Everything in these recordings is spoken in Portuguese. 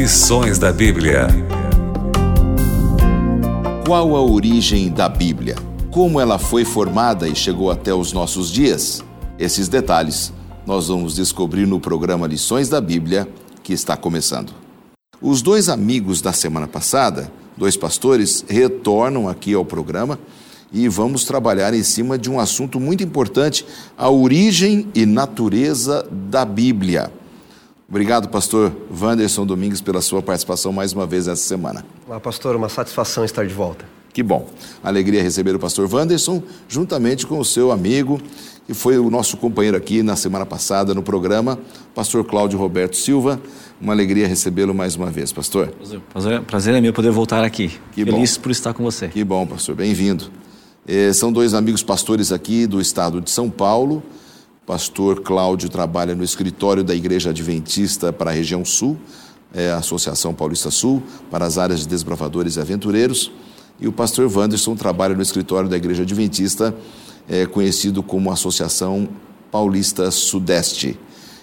Lições da Bíblia. Qual a origem da Bíblia? Como ela foi formada e chegou até os nossos dias? Esses detalhes nós vamos descobrir no programa Lições da Bíblia, que está começando. Os dois amigos da semana passada, dois pastores, retornam aqui ao programa e vamos trabalhar em cima de um assunto muito importante: a origem e natureza da Bíblia. Obrigado, pastor Wanderson Domingues, pela sua participação mais uma vez essa semana. Olá, pastor, uma satisfação estar de volta. Que bom. Alegria receber o pastor Wanderson, juntamente com o seu amigo, que foi o nosso companheiro aqui na semana passada no programa, pastor Cláudio Roberto Silva. Uma alegria recebê-lo mais uma vez, pastor. Prazer, prazer é meu poder voltar aqui. Que Feliz bom. por estar com você. Que bom, pastor. Bem-vindo. Eh, são dois amigos pastores aqui do estado de São Paulo. Pastor Cláudio trabalha no escritório da Igreja Adventista para a região sul, é, a Associação Paulista Sul, para as áreas de desbravadores e aventureiros. E o pastor Wanderson trabalha no escritório da Igreja Adventista, é, conhecido como Associação Paulista Sudeste.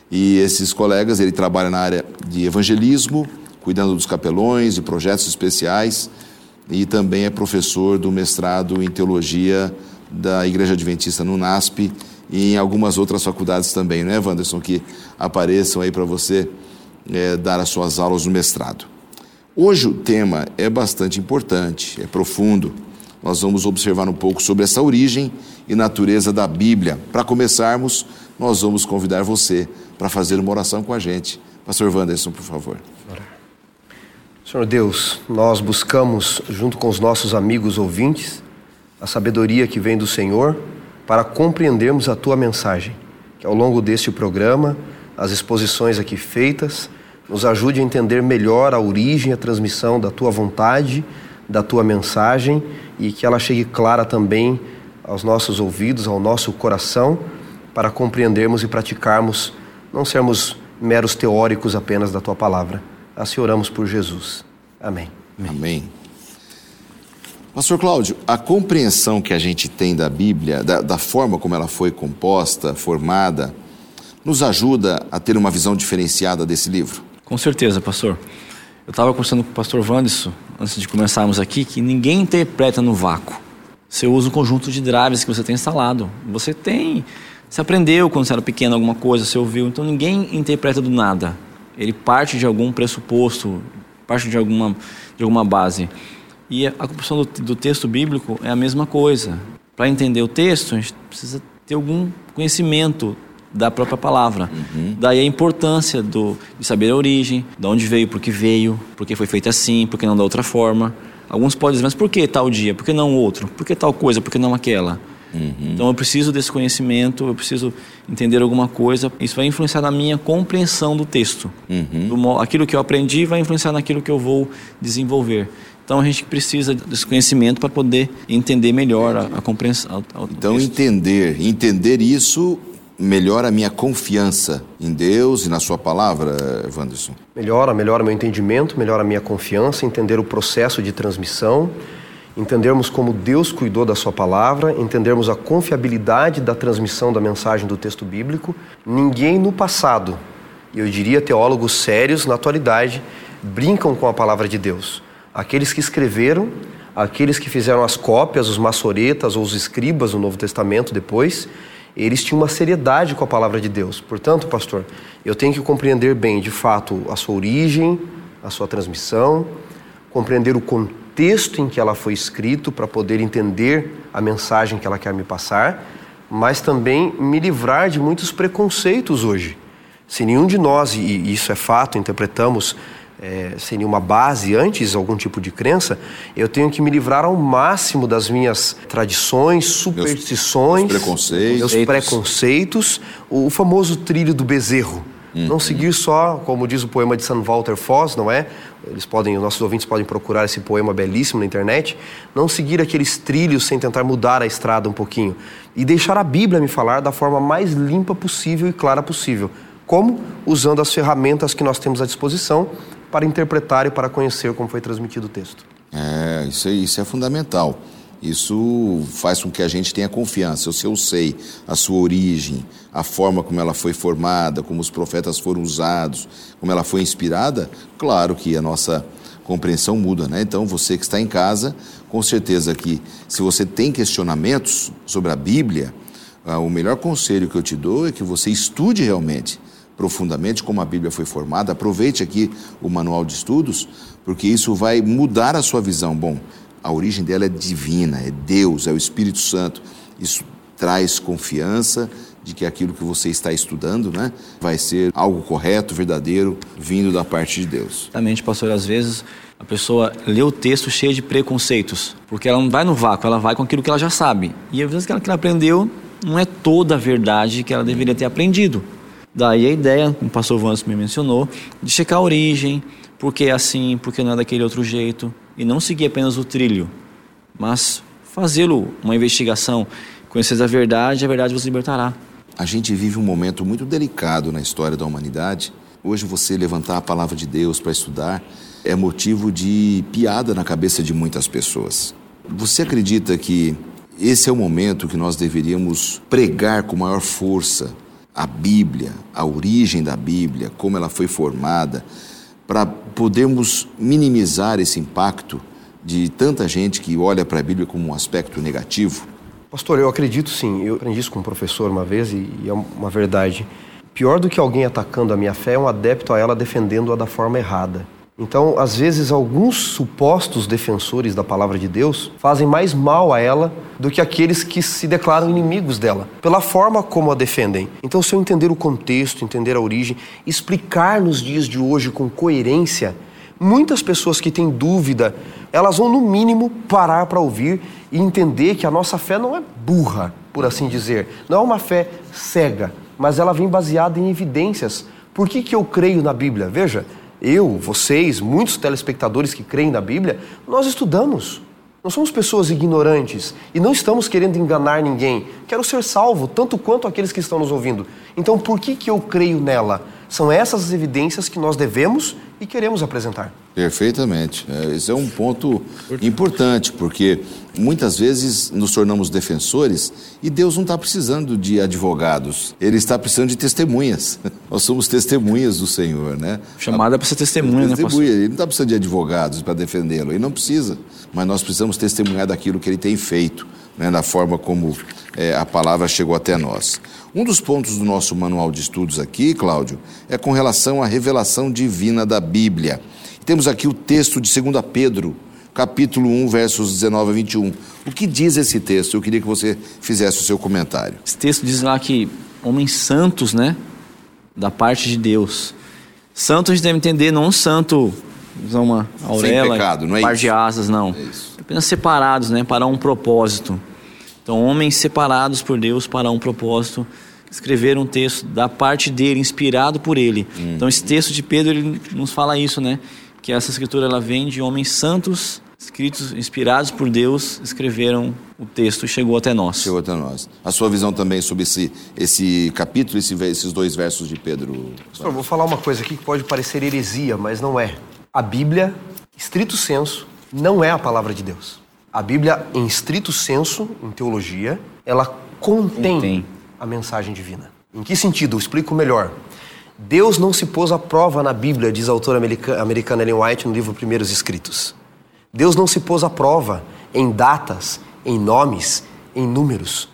E esses colegas, ele trabalha na área de evangelismo, cuidando dos capelões e projetos especiais, e também é professor do mestrado em teologia da Igreja Adventista no NASP e em algumas outras faculdades também, não é, Wanderson? Que apareçam aí para você é, dar as suas aulas no mestrado. Hoje o tema é bastante importante, é profundo. Nós vamos observar um pouco sobre essa origem e natureza da Bíblia. Para começarmos, nós vamos convidar você para fazer uma oração com a gente. Pastor Wanderson, por favor. Senhor Deus, nós buscamos, junto com os nossos amigos ouvintes, a sabedoria que vem do Senhor para compreendermos a tua mensagem. Que ao longo deste programa, as exposições aqui feitas, nos ajude a entender melhor a origem a transmissão da tua vontade, da tua mensagem e que ela chegue clara também aos nossos ouvidos, ao nosso coração, para compreendermos e praticarmos, não sermos meros teóricos apenas da tua palavra. Assim oramos por Jesus. Amém. Amém. Pastor Cláudio, a compreensão que a gente tem da Bíblia, da, da, forma como ela foi composta, formada, nos ajuda a ter uma visão diferenciada desse livro? Com certeza, pastor. Eu estava conversando com o pastor Wanderson, antes de começarmos aqui, que ninguém interpreta no vácuo. Você usa um conjunto de drives que você tem instalado. Você tem. Você aprendeu quando você era pequeno alguma coisa, você ouviu. Então ninguém interpreta do nada. Ele parte de algum pressuposto, parte de alguma, de alguma base. E a compreensão do, do, texto bíblico é a mesma coisa. Para entender o texto, a gente precisa ter algum conhecimento da própria palavra. Uhum. Daí a importância do, de saber a origem, de onde veio, por que veio, por que foi feito assim, por que não da outra forma. Alguns podem dizer, mas por que tal dia? Por que não outro? Por que tal coisa? Por que não aquela? Uhum. Então eu preciso desse conhecimento, eu preciso entender alguma coisa. Isso vai influenciar na minha compreensão do texto. Uhum. Do, aquilo que eu aprendi vai influenciar naquilo que eu vou desenvolver. Então a gente precisa desse conhecimento para poder entender melhor a, a compreensão. então entender, entender isso melhora a minha confiança em Deus e na Sua palavra, Wanderson? Melhora, melhora meu entendimento, melhora a minha confiança, entender o processo de transmissão, entendermos como Deus cuidou da Sua palavra, entendermos a confiabilidade da transmissão da mensagem do texto bíblico. Ninguém no passado, e eu diria teólogos sérios na atualidade, brincam com a palavra de Deus. Aqueles que escreveram, aqueles que fizeram as cópias, os maçoretas ou os escribas do Novo Testamento depois, eles tinham uma seriedade com a palavra de Deus. Portanto, pastor, eu tenho que compreender bem, de fato, a sua origem, a sua transmissão, compreender o contexto em que ela foi escrito para poder entender a mensagem que ela quer me passar, mas também me livrar de muitos preconceitos hoje. Se nenhum de nós, e isso é fato, interpretamos é, sem nenhuma base antes, algum tipo de crença, eu tenho que me livrar ao máximo das minhas tradições, superstições, meus, preconceitos, meus preconceitos, o famoso trilho do bezerro. Uhum. Não seguir só, como diz o poema de San Walter Foss, não é? Eles podem, os nossos ouvintes podem procurar esse poema belíssimo na internet. Não seguir aqueles trilhos sem tentar mudar a estrada um pouquinho e deixar a Bíblia me falar da forma mais limpa possível e clara possível. Como? Usando as ferramentas que nós temos à disposição para interpretar e para conhecer como foi transmitido o texto. É, isso, é, isso é fundamental. Isso faz com que a gente tenha confiança. Se eu sei a sua origem, a forma como ela foi formada, como os profetas foram usados, como ela foi inspirada, claro que a nossa compreensão muda, né? Então, você que está em casa, com certeza que se você tem questionamentos sobre a Bíblia, ah, o melhor conselho que eu te dou é que você estude realmente profundamente como a Bíblia foi formada. Aproveite aqui o manual de estudos, porque isso vai mudar a sua visão. Bom, a origem dela é divina, é Deus, é o Espírito Santo. Isso traz confiança de que aquilo que você está estudando, né, vai ser algo correto, verdadeiro, vindo da parte de Deus. Exatamente, pastor. Às vezes a pessoa lê o texto cheio de preconceitos, porque ela não vai no vácuo, ela vai com aquilo que ela já sabe. E às vezes aquilo que ela aprendeu não é toda a verdade que ela deveria ter aprendido. Daí a ideia, como o pastor Vance me mencionou, de checar a origem, porque é assim, porque não é daquele outro jeito, e não seguir apenas o trilho, mas fazê-lo uma investigação, conhecer a verdade, a verdade vos libertará. A gente vive um momento muito delicado na história da humanidade. Hoje você levantar a palavra de Deus para estudar é motivo de piada na cabeça de muitas pessoas. Você acredita que esse é o momento que nós deveríamos pregar com maior força a Bíblia, a origem da Bíblia, como ela foi formada, para podermos minimizar esse impacto de tanta gente que olha para a Bíblia como um aspecto negativo? Pastor, eu acredito sim. Eu aprendi isso com um professor uma vez e, e é uma verdade. Pior do que alguém atacando a minha fé é um adepto a ela defendendo-a da forma errada. Então, às vezes, alguns supostos defensores da palavra de Deus fazem mais mal a ela do que aqueles que se declaram inimigos dela, pela forma como a defendem. Então, se eu entender o contexto, entender a origem, explicar nos dias de hoje com coerência, muitas pessoas que têm dúvida, elas vão, no mínimo, parar para ouvir e entender que a nossa fé não é burra, por assim dizer. Não é uma fé cega, mas ela vem baseada em evidências. Por que, que eu creio na Bíblia? Veja eu, vocês, muitos telespectadores que creem na Bíblia, nós estudamos. Não somos pessoas ignorantes e não estamos querendo enganar ninguém. Quero ser salvo, tanto quanto aqueles que estão nos ouvindo. Então, por que, que eu creio nela? São essas as evidências que nós devemos e queremos apresentar. Perfeitamente. É, esse é um ponto importante, porque muitas vezes nos tornamos defensores e Deus não está precisando de advogados, Ele está precisando de testemunhas. Nós somos testemunhas do Senhor, né? Chamada para ser testemunha, testemunha. né, Ele não está precisando de advogados para defendê-lo, ele não precisa, mas nós precisamos testemunhar daquilo que ele tem feito, né, da forma como é, a palavra chegou até nós. Um dos pontos do nosso manual de estudos aqui, Cláudio, é com relação à revelação divina da Bíblia. Temos aqui o texto de 2 Pedro, capítulo 1, versos 19 a 21. O que diz esse texto? Eu queria que você fizesse o seu comentário. Esse texto diz lá que homens santos, né? Da parte de Deus. Santo a gente deve entender, não um santo, usar uma auréola, Sem pecado, não é par isso? de asas, não. É isso. Apenas separados, né? Para um propósito. Então, homens separados por Deus para um propósito escreveram um texto da parte dele, inspirado por ele. Hum. Então, esse texto de Pedro ele nos fala isso, né? Que essa escritura ela vem de homens santos, escritos, inspirados por Deus, escreveram o texto e chegou até nós. Chegou até nós. A sua visão também sobre esse, esse capítulo, esse, esses dois versos de Pedro. Pastor, vou falar uma coisa aqui que pode parecer heresia, mas não é. A Bíblia, estrito senso, não é a palavra de Deus. A Bíblia, em estrito senso, em teologia, ela contém, Contém. a mensagem divina. Em que sentido? Eu explico melhor. Deus não se pôs à prova na Bíblia, diz a autora america- americana Ellen White no livro Primeiros Escritos. Deus não se pôs à prova em datas, em nomes, em números.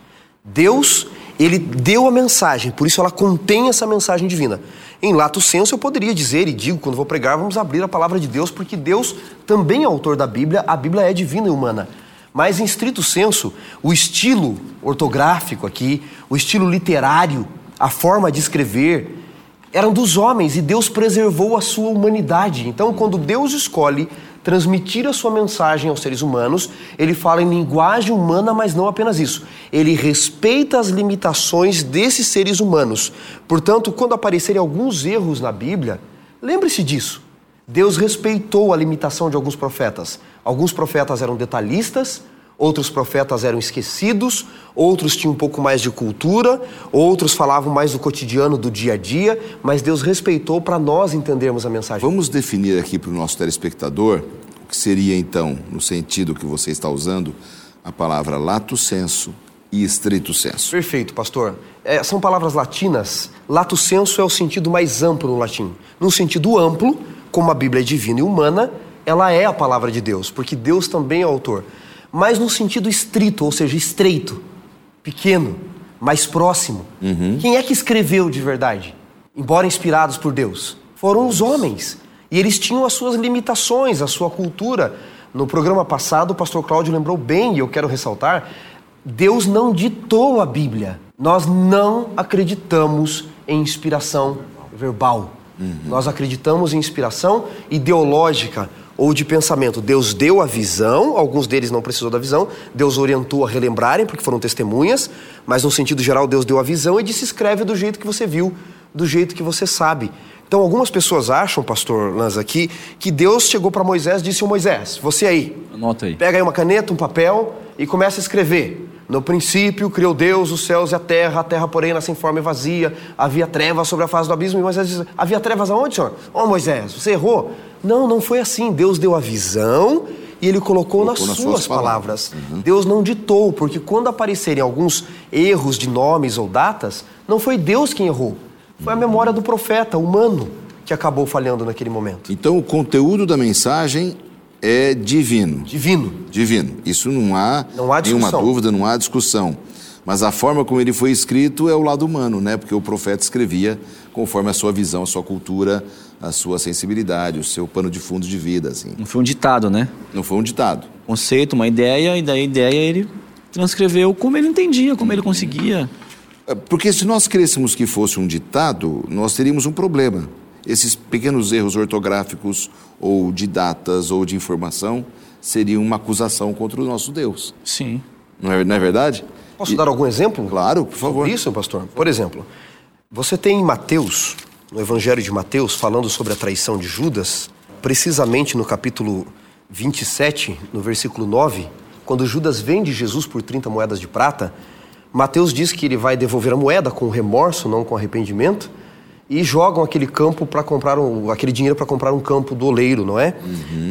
Deus, ele deu a mensagem, por isso ela contém essa mensagem divina. Em lato senso eu poderia dizer e digo quando vou pregar, vamos abrir a palavra de Deus, porque Deus também é autor da Bíblia, a Bíblia é divina e humana. Mas em estrito senso, o estilo ortográfico aqui, o estilo literário, a forma de escrever, eram dos homens e Deus preservou a sua humanidade. Então, quando Deus escolhe transmitir a sua mensagem aos seres humanos, ele fala em linguagem humana, mas não apenas isso. Ele respeita as limitações desses seres humanos. Portanto, quando aparecerem alguns erros na Bíblia, lembre-se disso. Deus respeitou a limitação de alguns profetas. Alguns profetas eram detalhistas, outros profetas eram esquecidos, outros tinham um pouco mais de cultura, outros falavam mais do cotidiano, do dia a dia, mas Deus respeitou para nós entendermos a mensagem. Vamos definir aqui para o nosso telespectador o que seria, então, no sentido que você está usando, a palavra lato senso e estrito senso. Perfeito, pastor. É, são palavras latinas. Lato senso é o sentido mais amplo no latim. Num sentido amplo, como a Bíblia é divina e humana, ela é a palavra de Deus, porque Deus também é autor. Mas no sentido estrito, ou seja, estreito, pequeno, mais próximo. Uhum. Quem é que escreveu de verdade? Embora inspirados por Deus, foram os homens. E eles tinham as suas limitações, a sua cultura. No programa passado, o pastor Cláudio lembrou bem, e eu quero ressaltar: Deus não ditou a Bíblia. Nós não acreditamos em inspiração verbal. Nós acreditamos em inspiração ideológica ou de pensamento. Deus deu a visão, alguns deles não precisou da visão, Deus orientou a relembrarem, porque foram testemunhas, mas no sentido geral, Deus deu a visão e disse: escreve do jeito que você viu, do jeito que você sabe. Então, algumas pessoas acham, pastor Lanza, aqui, que Deus chegou para Moisés e disse: Moisés, você aí, Anota aí. Pega aí uma caneta, um papel e começa a escrever. No princípio criou Deus os céus e a terra, a terra, porém, nasce em forma e vazia. Havia trevas sobre a face do abismo. E Moisés diz: Havia trevas aonde, senhor? Ô Moisés, você errou. Não, não foi assim. Deus deu a visão e ele colocou, Colocou nas, nas suas, suas palavras. Deus não ditou, porque quando aparecerem alguns erros de nomes ou datas, não foi Deus quem errou. Foi a memória do profeta humano que acabou falhando naquele momento. Então, o conteúdo da mensagem é divino. Divino. Divino. Isso não há, Não há nenhuma dúvida, não há discussão. Mas a forma como ele foi escrito é o lado humano, né? Porque o profeta escrevia conforme a sua visão, a sua cultura, a sua sensibilidade, o seu pano de fundo de vida, assim. Não foi um ditado, né? Não foi um ditado. Conceito, uma ideia, e da ideia ele transcreveu como ele entendia, como ele conseguia. É, Porque se nós crêssemos que fosse um ditado, nós teríamos um problema. Esses pequenos erros ortográficos ou de datas ou de informação seriam uma acusação contra o nosso Deus. Sim. Não é, não é verdade? Posso dar algum exemplo? Claro, por favor. Sobre isso, pastor? Por exemplo, você tem em Mateus, no Evangelho de Mateus, falando sobre a traição de Judas, precisamente no capítulo 27, no versículo 9, quando Judas vende Jesus por 30 moedas de prata, Mateus diz que ele vai devolver a moeda com remorso, não com arrependimento, e jogam aquele campo para comprar um, aquele dinheiro para comprar um campo do oleiro, não é?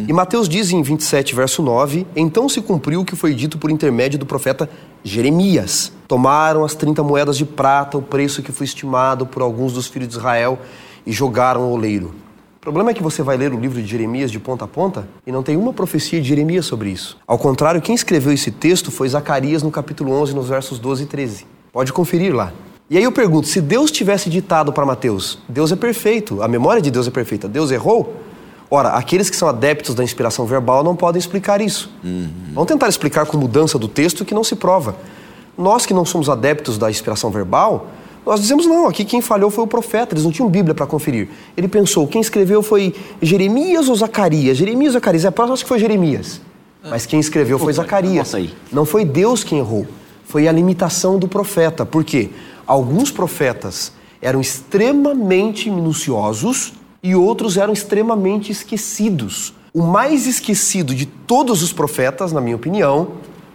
E Mateus diz em 27, verso 9: Então se cumpriu o que foi dito por intermédio do profeta Jeremias. Tomaram as 30 moedas de prata, o preço que foi estimado por alguns dos filhos de Israel, e jogaram o oleiro. O problema é que você vai ler o livro de Jeremias de ponta a ponta e não tem uma profecia de Jeremias sobre isso. Ao contrário, quem escreveu esse texto foi Zacarias no capítulo 11, nos versos 12 e 13. Pode conferir lá. E aí eu pergunto, se Deus tivesse ditado para Mateus, Deus é perfeito, a memória de Deus é perfeita, Deus errou? Ora, aqueles que são adeptos da inspiração verbal não podem explicar isso. Vão tentar explicar com mudança do texto que não se prova. Nós que não somos adeptos da inspiração verbal, nós dizemos não, aqui quem falhou foi o profeta, eles não tinham Bíblia para conferir. Ele pensou, quem escreveu foi Jeremias ou Zacarias? Jeremias ou Zacarias? É próximo, acho que foi Jeremias. Mas quem escreveu foi Zacarias. Não foi Deus quem errou, foi a limitação do profeta. Por quê? Alguns profetas eram extremamente minuciosos e outros eram extremamente esquecidos. O mais esquecido de todos os profetas, na minha opinião,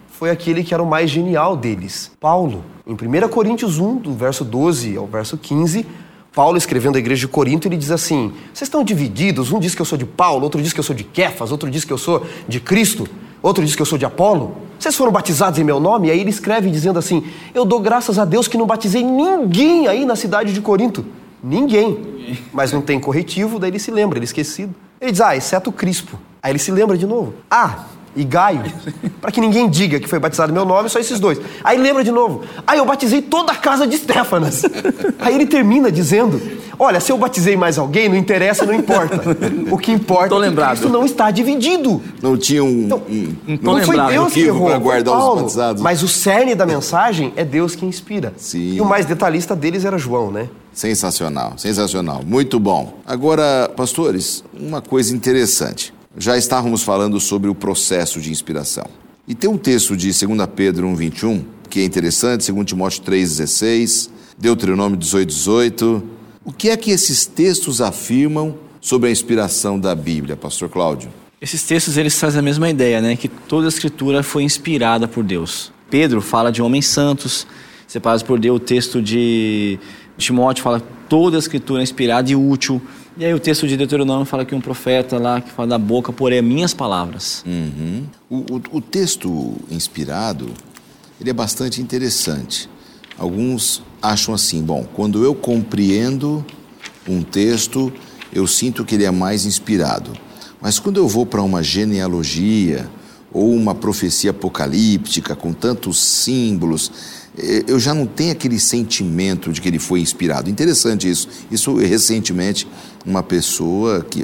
foi aquele que era o mais genial deles, Paulo. Em 1 Coríntios 1, do verso 12 ao verso 15, Paulo escrevendo à igreja de Corinto, ele diz assim: Vocês estão divididos, um diz que eu sou de Paulo, outro diz que eu sou de Kefas, outro diz que eu sou de Cristo, outro diz que eu sou de Apolo. Vocês foram batizados em meu nome? E aí ele escreve dizendo assim: Eu dou graças a Deus que não batizei ninguém aí na cidade de Corinto. Ninguém. Mas não tem corretivo, daí ele se lembra, ele é esquecido. Ele diz: Ah, exceto Crispo. Aí ele se lembra de novo. Ah, e Gaio. Para que ninguém diga que foi batizado meu nome, só esses dois. Aí lembra de novo. Ah, eu batizei toda a casa de Stefanas. Aí ele termina dizendo: Olha, se eu batizei mais alguém, não interessa, não importa. O que importa Tô é que. Cristo não está dividido. Não tinha um, Então, um, não foi. Deus que errou, para guardar os Paulo. batizados. Mas o cerne da mensagem é Deus que inspira. Sim. E o mais detalhista deles era João, né? Sensacional, sensacional. Muito bom. Agora, pastores, uma coisa interessante. Já estávamos falando sobre o processo de inspiração. E tem um texto de 2 Pedro 1,21 que é interessante, 2 Timóteo 3,16, Deuteronômio 18,18. O que é que esses textos afirmam sobre a inspiração da Bíblia, pastor Cláudio? Esses textos eles trazem a mesma ideia, né? Que toda a escritura foi inspirada por Deus. Pedro fala de homens santos, separados por Deus. O texto de Timóteo fala toda a escritura é inspirada e útil E aí o texto de Deuteronômio fala que um profeta lá que fala da boca porém minhas palavras. Uhum. O, o, o, texto inspirado ele é bastante interessante. Alguns acham assim, bom, quando eu compreendo um texto, eu sinto que ele é mais inspirado. Mas quando eu vou para uma genealogia ou uma profecia apocalíptica com tantos símbolos, eu já não tenho aquele sentimento de que ele foi inspirado. Interessante isso. Isso recentemente uma pessoa que,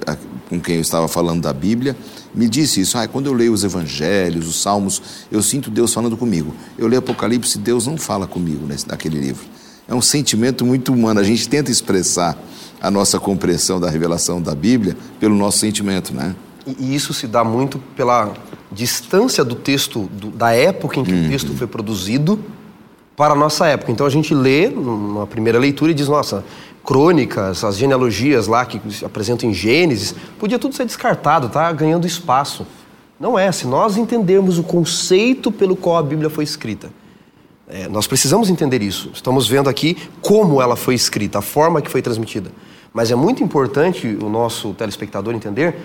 com quem eu estava falando da Bíblia me disse isso. Ah, quando eu leio os Evangelhos, os Salmos, eu sinto Deus falando comigo. Eu leio Apocalipse, Deus não fala comigo nesse, naquele livro. É um sentimento muito humano. A gente tenta expressar a nossa compreensão da revelação da Bíblia pelo nosso sentimento, né? E isso se dá muito pela distância do texto, do, da época em que uhum. o texto foi produzido para a nossa época. Então a gente lê numa primeira leitura e diz, nossa, crônicas, as genealogias lá que apresentam em Gênesis, podia tudo ser descartado, tá ganhando espaço. Não é, se nós entendermos o conceito pelo qual a Bíblia foi escrita. É, nós precisamos entender isso. Estamos vendo aqui como ela foi escrita, a forma que foi transmitida. Mas é muito importante o nosso telespectador entender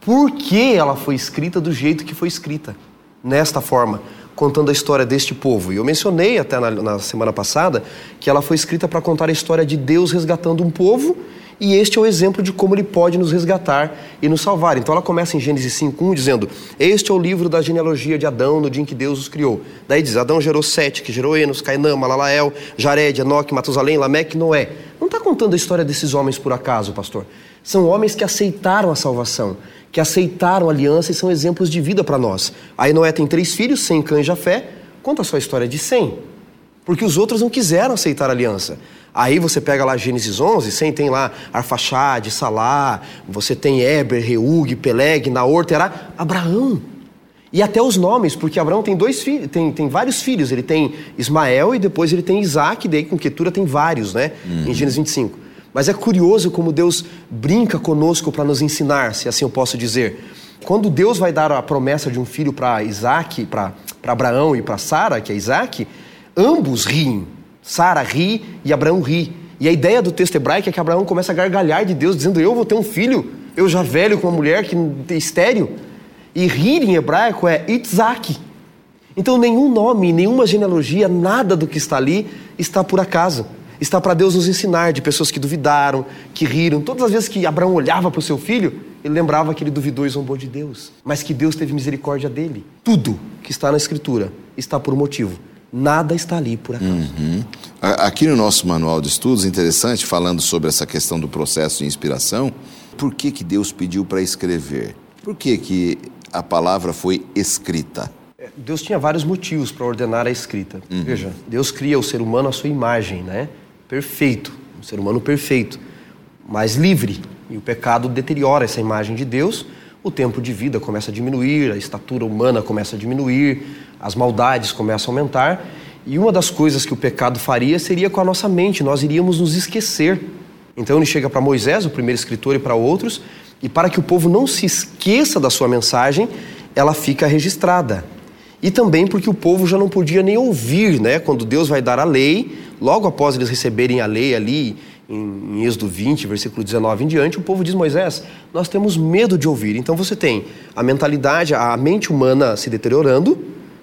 por que ela foi escrita do jeito que foi escrita, nesta forma contando a história deste povo. E eu mencionei até na, na semana passada que ela foi escrita para contar a história de Deus resgatando um povo, e este é o exemplo de como ele pode nos resgatar e nos salvar. Então ela começa em Gênesis 5:1 dizendo: "Este é o livro da genealogia de Adão no dia em que Deus os criou". Daí diz: Adão gerou Sete, que gerou Enos, Cainã, Malalael, Jared, Enoque, Matusalém, Lameque Noé. Não está contando a história desses homens por acaso, pastor. São homens que aceitaram a salvação, que aceitaram a aliança e são exemplos de vida para nós. Aí Noé tem três filhos, Sem, Cã e Jafé. Conta a sua história de Sem. Porque os outros não quiseram aceitar a aliança. Aí você pega lá Gênesis 11, Sem tem lá Arfaxade, Salá, você tem Eber, Reug, Peleg, Naor, Terá, Abraão. E até os nomes, porque Abraão tem dois filhos, tem, tem vários filhos. Ele tem Ismael e depois ele tem Isaac, daí com Ketura tem vários, né? Uhum. Em Gênesis 25. Mas é curioso como Deus brinca conosco para nos ensinar, se assim eu posso dizer. Quando Deus vai dar a promessa de um filho para Isaac, para Abraão e para Sara, que é Isaac, ambos riem. Sara ri e Abraão ri. E a ideia do texto hebraico é que Abraão começa a gargalhar de Deus, dizendo: Eu vou ter um filho, eu já velho com uma mulher que é estéreo. E rir em hebraico é Itzak. Então, nenhum nome, nenhuma genealogia, nada do que está ali está por acaso está para Deus nos ensinar de pessoas que duvidaram, que riram. Todas as vezes que Abraão olhava para o seu filho, ele lembrava que ele duvidou e zombou de Deus, mas que Deus teve misericórdia dele. Tudo que está na Escritura está por um motivo. Nada está ali por acaso. Uhum. Aqui no nosso manual de estudos, interessante, falando sobre essa questão do processo de inspiração, por que, que Deus pediu para escrever? Por que, que a palavra foi escrita? É, Deus tinha vários motivos para ordenar a escrita. Uhum. Veja, Deus cria o ser humano à sua imagem, né? Perfeito, um ser humano perfeito, mas livre. E o pecado deteriora essa imagem de Deus, o tempo de vida começa a diminuir, a estatura humana começa a diminuir, as maldades começam a aumentar. E uma das coisas que o pecado faria seria com a nossa mente, nós iríamos nos esquecer. Então ele chega para Moisés, o primeiro escritor, e para outros, e para que o povo não se esqueça da sua mensagem, ela fica registrada. E também porque o povo já não podia nem ouvir, né? Quando Deus vai dar a lei, logo após eles receberem a lei ali, em, Êxodo 20, versículo 19 em diante, o povo diz: Moisés, nós temos medo de ouvir. Então você tem a mentalidade, a mente humana se deteriorando,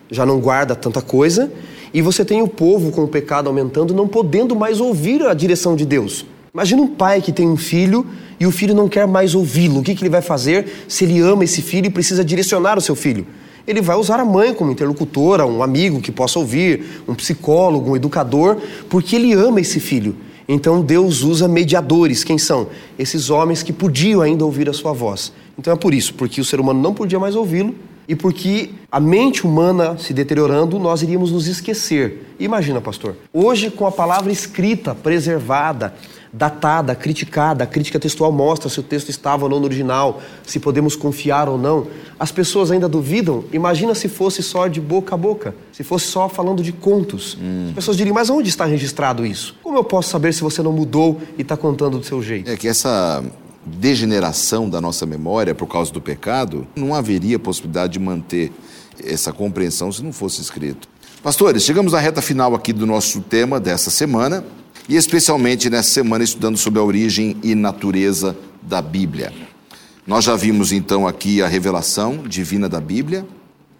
já não guarda tanta coisa, e você tem o povo com o pecado aumentando, não podendo mais ouvir a direção de Deus. Imagina um pai que tem um filho e o filho não quer mais ouvi-lo. O que, que ele vai fazer se ele ama esse filho e precisa direcionar o seu filho? Ele vai usar a mãe como interlocutora, um amigo que possa ouvir, um psicólogo, um educador, porque ele ama esse filho. Então Deus usa mediadores. Quem são? Esses homens que podiam ainda ouvir a sua voz. Então é por isso, porque o ser humano não podia mais ouvi-lo e porque a mente humana se deteriorando, nós iríamos nos esquecer. Imagina, pastor, hoje com a palavra escrita, preservada, datada, criticada, a crítica textual mostra se o texto estava ou não no original, se podemos confiar ou não. As pessoas ainda duvidam. Imagina se fosse só de boca a boca, se fosse só falando de contos. Hum. As pessoas diriam, mas onde está registrado isso? Como eu posso saber se você não mudou e está contando do seu jeito? É que essa degeneração da nossa memória por causa do pecado, não haveria possibilidade de manter essa compreensão se não fosse escrito. Pastores, chegamos à reta final aqui do nosso tema dessa semana e especialmente nessa semana estudando sobre a origem e natureza da Bíblia. Nós já vimos então aqui a revelação divina da Bíblia.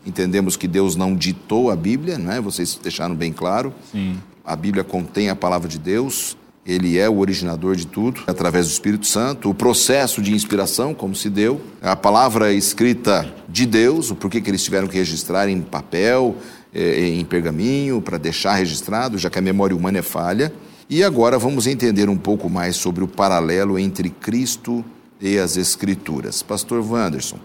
Entendemos que Deus não ditou a Bíblia, não é? Vocês deixaram bem claro. Sim. A Bíblia contém a palavra de Deus. Ele é o originador de tudo, através do Espírito Santo. O processo de inspiração, como se deu, a palavra escrita de Deus, o porquê que eles tiveram que registrar em papel, eh, em pergaminho, para deixar registrado, já que a memória humana é falha. E agora vamos entender um pouco mais sobre o paralelo entre Cristo e as Escrituras. Pastor Wanderson,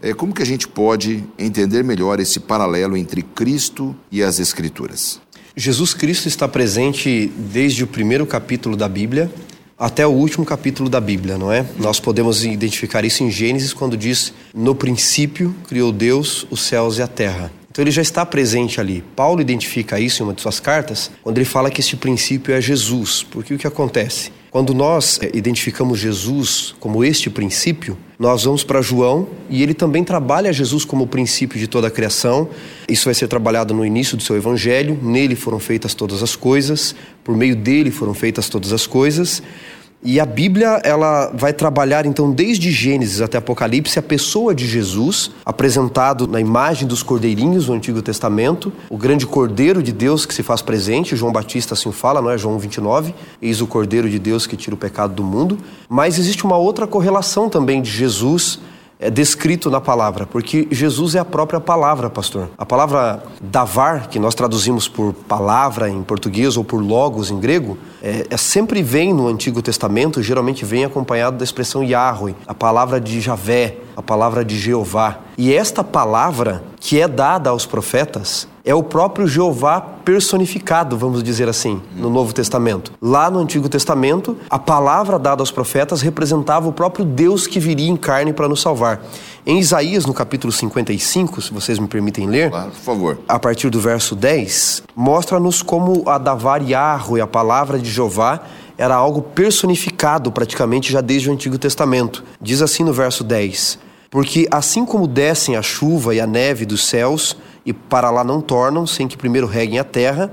eh, como que a gente pode entender melhor esse paralelo entre Cristo e as Escrituras? Jesus Cristo está presente desde o primeiro capítulo da Bíblia até o último capítulo da Bíblia, não é? Nós podemos identificar isso em Gênesis quando diz: No princípio criou Deus os céus e a terra. Então ele já está presente ali. Paulo identifica isso em uma de suas cartas, quando ele fala que este princípio é Jesus. Porque o que acontece? Quando nós eh, identificamos Jesus como este princípio, nós vamos para João e ele também trabalha Jesus como o princípio de toda a criação. Isso vai ser trabalhado no início do seu evangelho. Nele foram feitas todas as coisas, por meio dele foram feitas todas as coisas. E a Bíblia, ela vai trabalhar então desde Gênesis até Apocalipse a pessoa de Jesus, apresentado na imagem dos cordeirinhos do Antigo Testamento, o grande cordeiro de Deus que se faz presente, João Batista assim fala, não é João 29, eis o cordeiro de Deus que tira o pecado do mundo, mas existe uma outra correlação também de Jesus é descrito na palavra, porque Jesus é a própria palavra, pastor. A palavra davar, que nós traduzimos por palavra em português ou por logos em grego, é, é sempre vem no Antigo Testamento, geralmente vem acompanhado da expressão Yahweh, a palavra de Javé, a palavra de Jeová. E esta palavra que é dada aos profetas é o próprio Jeová personificado, vamos dizer assim, no Novo Testamento. Lá no Antigo Testamento, a palavra dada aos profetas representava o próprio Deus que viria em carne para nos salvar. Em Isaías, no capítulo 55, se vocês me permitem ler, Claro, por favor. a partir do verso 10, mostra-nos como a Davar Yahweh, a palavra de Jeová, era algo personificado praticamente já desde o Antigo Testamento. Diz assim no verso 10: Porque assim como descem a chuva e a neve dos céus, e para lá não tornam, sem que primeiro reguem a terra,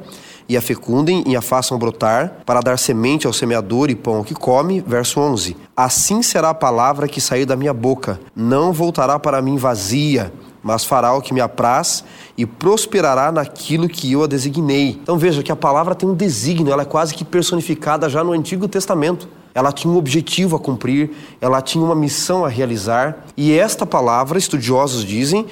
e a fecundem e a façam brotar, para dar semente ao semeador e pão ao que come. Verso 11: Assim será a palavra que sair da minha boca, não voltará para mim vazia, mas fará o que me apraz e prosperará naquilo que eu a designei. Então veja que a palavra tem um desígnio, ela é quase que personificada já no Antigo Testamento. Ela tinha um objetivo a cumprir, ela tinha uma missão a realizar, e esta palavra, estudiosos dizem,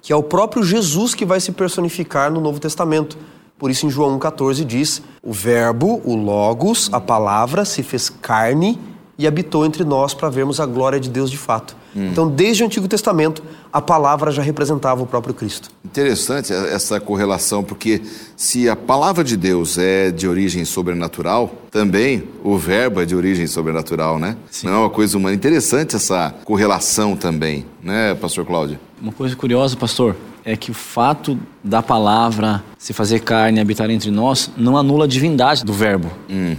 que é o próprio Jesus que vai se personificar no Novo Testamento. Por isso, em João 1,14 diz: O Verbo, o Logos, a palavra, se fez carne e habitou entre nós para vermos a glória de Deus de fato. Então, desde o Antigo Testamento, a palavra já representava o próprio Cristo. Interessante essa correlação, porque se a palavra de Deus é de origem sobrenatural, também o verbo é de origem sobrenatural, né? Não é uma coisa humana. Interessante essa correlação também, né, pastor Cláudio? Uma coisa curiosa, pastor, é que o fato da palavra se fazer carne e habitar entre nós não anula a divindade do verbo.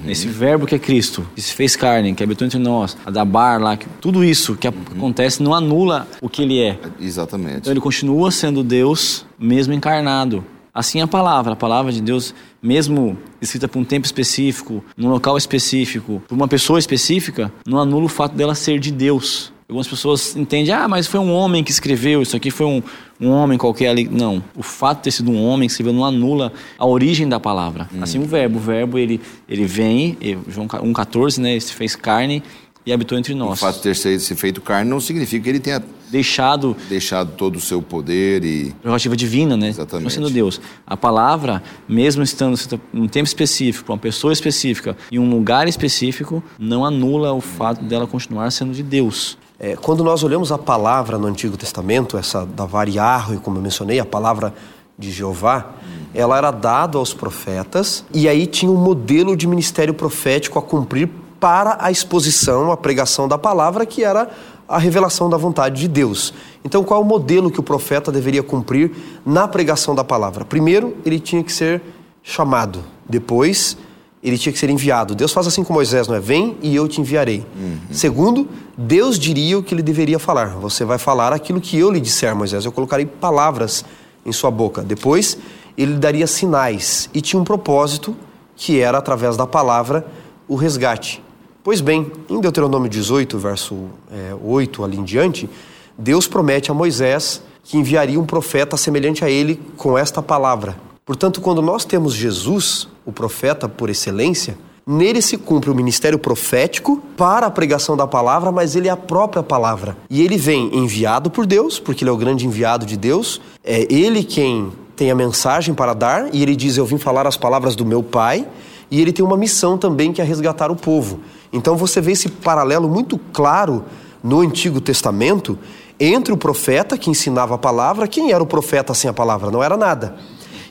Esse verbo que é Cristo, que se fez carne, que habitou entre nós, a da bar lá, que, tudo isso que acontece não anula o que ele é. Exatamente. Então ele continua sendo Deus, mesmo encarnado. Assim a palavra, a palavra de Deus, mesmo escrita por um tempo específico, num local específico, por uma pessoa específica, não anula o fato dela ser de Deus. Algumas pessoas entendem, ah, mas foi um homem que escreveu, isso aqui foi um, um homem qualquer ali. Não, o fato de ter sido um homem que escreveu não anula a origem da palavra. Assim o verbo, o verbo ele, ele vem, João 1,14, né, ele se fez carne e habitou entre O nós. fato de ter sido feito carne não significa que ele tenha Deixado deixado todo o seu poder e prerrogativa divina, né? Exatamente. Não sendo Deus. A palavra, mesmo estando em um tempo específico, para uma pessoa específica, em um lugar específico, não anula o fato dela continuar sendo de Deus. É, quando nós olhamos a palavra no Antigo Testamento, essa da variarro, como eu mencionei, a palavra de Jeová, ela era dada aos profetas e aí tinha um modelo de ministério profético a cumprir para a exposição, a pregação da palavra, que era a revelação da vontade de Deus. Então, qual é o modelo que o profeta deveria cumprir na pregação da palavra? Primeiro, ele tinha que ser chamado. Depois, ele tinha que ser enviado. Deus faz assim com Moisés, não é? Vem e eu te enviarei. Segundo, Deus diria o que ele deveria falar. Você vai falar aquilo que eu lhe disser, Moisés. Eu colocarei palavras em sua boca. Depois, ele daria sinais e tinha um propósito que era através da palavra o resgate. Pois bem, em Deuteronômio 18, verso é, 8 ali em diante, Deus promete a Moisés que enviaria um profeta semelhante a ele com esta palavra. Portanto, quando nós temos Jesus, o profeta por excelência, Nele se cumpre o ministério profético para a pregação da palavra, mas ele é a própria palavra. E ele vem enviado por Deus, porque ele é o grande enviado de Deus. É ele quem tem a mensagem para dar, e ele diz: Eu vim falar as palavras do meu Pai. E ele tem uma missão também que é resgatar o povo. Então você vê esse paralelo muito claro no Antigo Testamento entre o profeta que ensinava a palavra, quem era o profeta sem a palavra? Não era nada.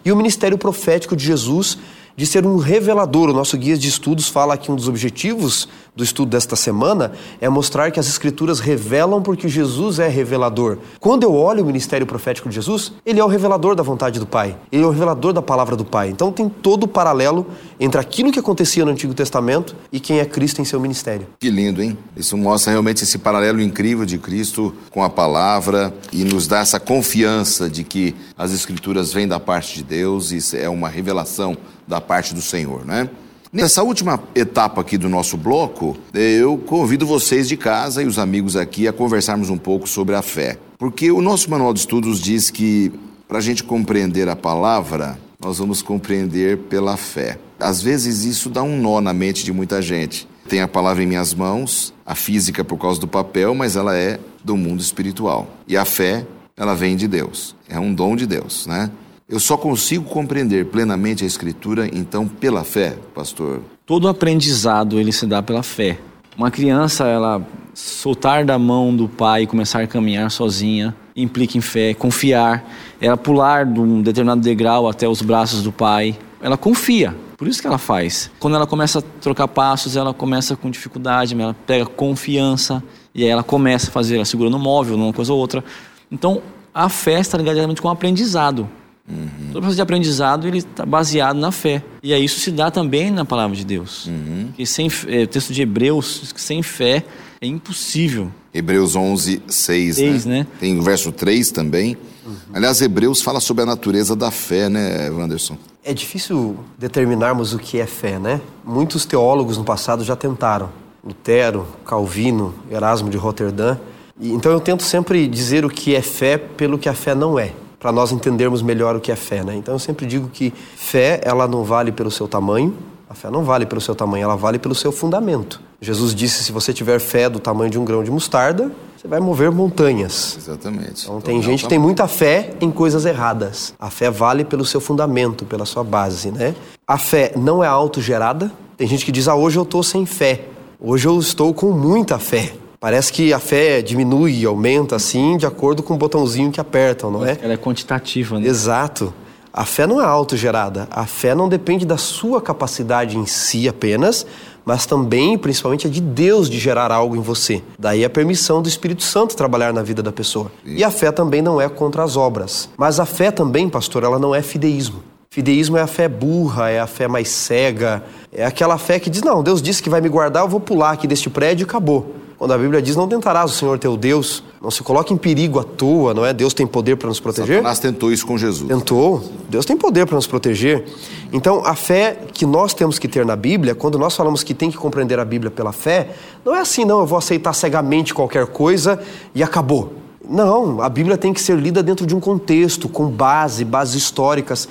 E o ministério profético de Jesus de ser um revelador. O nosso guia de estudos fala que um dos objetivos do estudo desta semana é mostrar que as escrituras revelam porque Jesus é revelador. Quando eu olho o ministério profético de Jesus, ele é o revelador da vontade do Pai. Ele é o revelador da palavra do Pai. Então tem todo o paralelo entre aquilo que acontecia no Antigo Testamento e quem é Cristo em seu ministério. Que lindo, hein? Isso mostra realmente esse paralelo incrível de Cristo com a palavra e nos dá essa confiança de que as escrituras vêm da parte de Deus e é uma revelação da parte do Senhor, né? Nessa última etapa aqui do nosso bloco, eu convido vocês de casa e os amigos aqui a conversarmos um pouco sobre a fé. Porque o nosso manual de estudos diz que para a gente compreender a palavra, nós vamos compreender pela fé. Às vezes isso dá um nó na mente de muita gente. Tem a palavra em minhas mãos, a física por causa do papel, mas ela é do mundo espiritual. E a fé, ela vem de Deus. É um dom de Deus, né? Eu só consigo compreender plenamente a Escritura, então, pela fé, pastor? Todo aprendizado ele se dá pela fé. Uma criança, ela soltar da mão do pai e começar a caminhar sozinha, implica em fé, confiar. Ela pular de um determinado degrau até os braços do pai, ela confia. Por isso que ela faz. Quando ela começa a trocar passos, ela começa com dificuldade, ela pega confiança e aí ela começa a fazer, ela segura no móvel, numa coisa ou outra. Então, a fé está ligada com o aprendizado. Uhum. Todo processo de aprendizado ele está baseado na fé. E aí isso se dá também na palavra de Deus. Uhum. Que sem, é, o texto de Hebreus diz que sem fé é impossível. Hebreus 11, 6, 6 né? né? Tem o verso 3 também. Uhum. Aliás, Hebreus fala sobre a natureza da fé, né, Wanderson? É difícil determinarmos o que é fé, né? Muitos teólogos no passado já tentaram. Lutero, Calvino, Erasmo de Roterdã. E, então eu tento sempre dizer o que é fé pelo que a fé não é para nós entendermos melhor o que é fé, né? Então eu sempre digo que fé, ela não vale pelo seu tamanho, a fé não vale pelo seu tamanho, ela vale pelo seu fundamento. Jesus disse: se você tiver fé do tamanho de um grão de mostarda, você vai mover montanhas. Exatamente. Então tem gente que tem muita fé em coisas erradas. A fé vale pelo seu fundamento, pela sua base, né? A fé não é autogerada. Tem gente que diz: ah, hoje eu estou sem fé. Hoje eu estou com muita fé. Parece que a fé diminui aumenta assim de acordo com o botãozinho que apertam, não é? Ela é quantitativa, né? Exato. A fé não é autogerada. A fé não depende da sua capacidade em si apenas, mas também, principalmente, é de Deus de gerar algo em você. Daí a permissão do Espírito Santo trabalhar na vida da pessoa. E a fé também não é contra as obras. Mas a fé também, pastor, ela não é fideísmo. Fideísmo é a fé burra, é a fé mais cega, é aquela fé que diz: não, Deus disse que vai me guardar, eu vou pular aqui deste prédio e acabou. Quando a Bíblia diz: não tentarás o Senhor teu Deus, não se coloque em perigo à toa, não é? Deus tem poder para nos proteger. Satanás tentou isso com Jesus. Tentou. Deus tem poder para nos proteger. Então, a fé que nós temos que ter na Bíblia, quando nós falamos que tem que compreender a Bíblia pela fé, não é assim, não, eu vou aceitar cegamente qualquer coisa e acabou. Não, a Bíblia tem que ser lida dentro de um contexto, com base, bases históricas,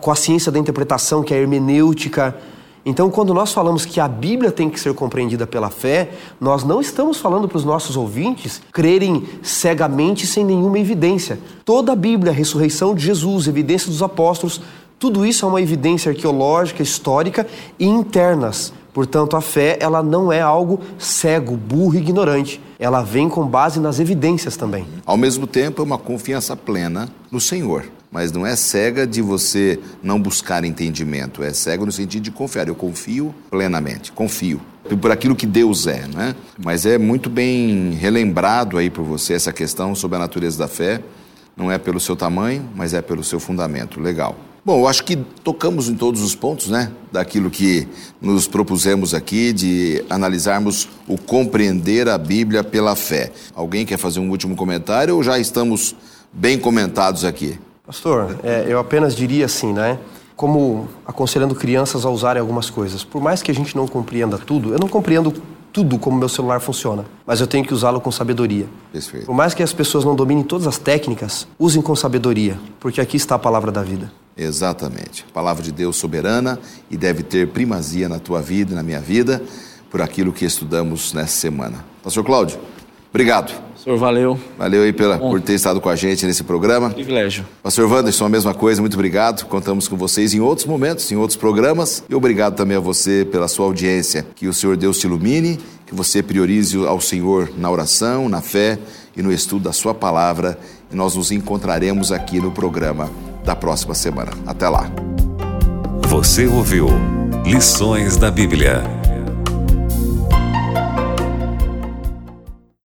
com a ciência da interpretação, que é a hermenêutica. Então, quando nós falamos que a Bíblia tem que ser compreendida pela fé, nós não estamos falando para os nossos ouvintes crerem cegamente sem nenhuma evidência. Toda a Bíblia, a ressurreição de Jesus, evidência dos apóstolos, tudo isso é uma evidência arqueológica, histórica e internas. Portanto, a fé, ela não é algo cego, burro e ignorante. Ela vem com base nas evidências também. Ao mesmo tempo, é uma confiança plena no Senhor mas não é cega de você não buscar entendimento, é cego no sentido de confiar. Eu confio plenamente, confio por aquilo que Deus é, né? Mas é muito bem relembrado aí por você essa questão sobre a natureza da fé. Não é pelo seu tamanho, mas é pelo seu fundamento. Legal. Bom, eu acho que tocamos em todos os pontos, né? Daquilo que nos propusemos aqui de analisarmos o compreender a Bíblia pela fé. Alguém quer fazer um último comentário ou já estamos bem comentados aqui? Pastor, é, eu apenas diria assim, né? Como aconselhando crianças a usarem algumas coisas. Por mais que a gente não compreenda tudo, eu não compreendo tudo como meu celular funciona, mas eu tenho que usá-lo com sabedoria. Perfeito. Por mais que as pessoas não dominem todas as técnicas, usem com sabedoria, porque aqui está a palavra da vida. Exatamente. A palavra de Deus soberana e deve ter primazia na tua vida e na minha vida por aquilo que estudamos nessa semana. Pastor Cláudio, obrigado. Senhor, valeu. Valeu aí pela, por ter estado com a gente nesse programa. Privilégio. Pastor Wanderson, a mesma coisa, muito obrigado. Contamos com vocês em outros momentos, em outros programas. E obrigado também a você pela sua audiência. Que o Senhor Deus te ilumine, que você priorize ao Senhor na oração, na fé e no estudo da sua palavra. E nós nos encontraremos aqui no programa da próxima semana. Até lá. Você ouviu Lições da Bíblia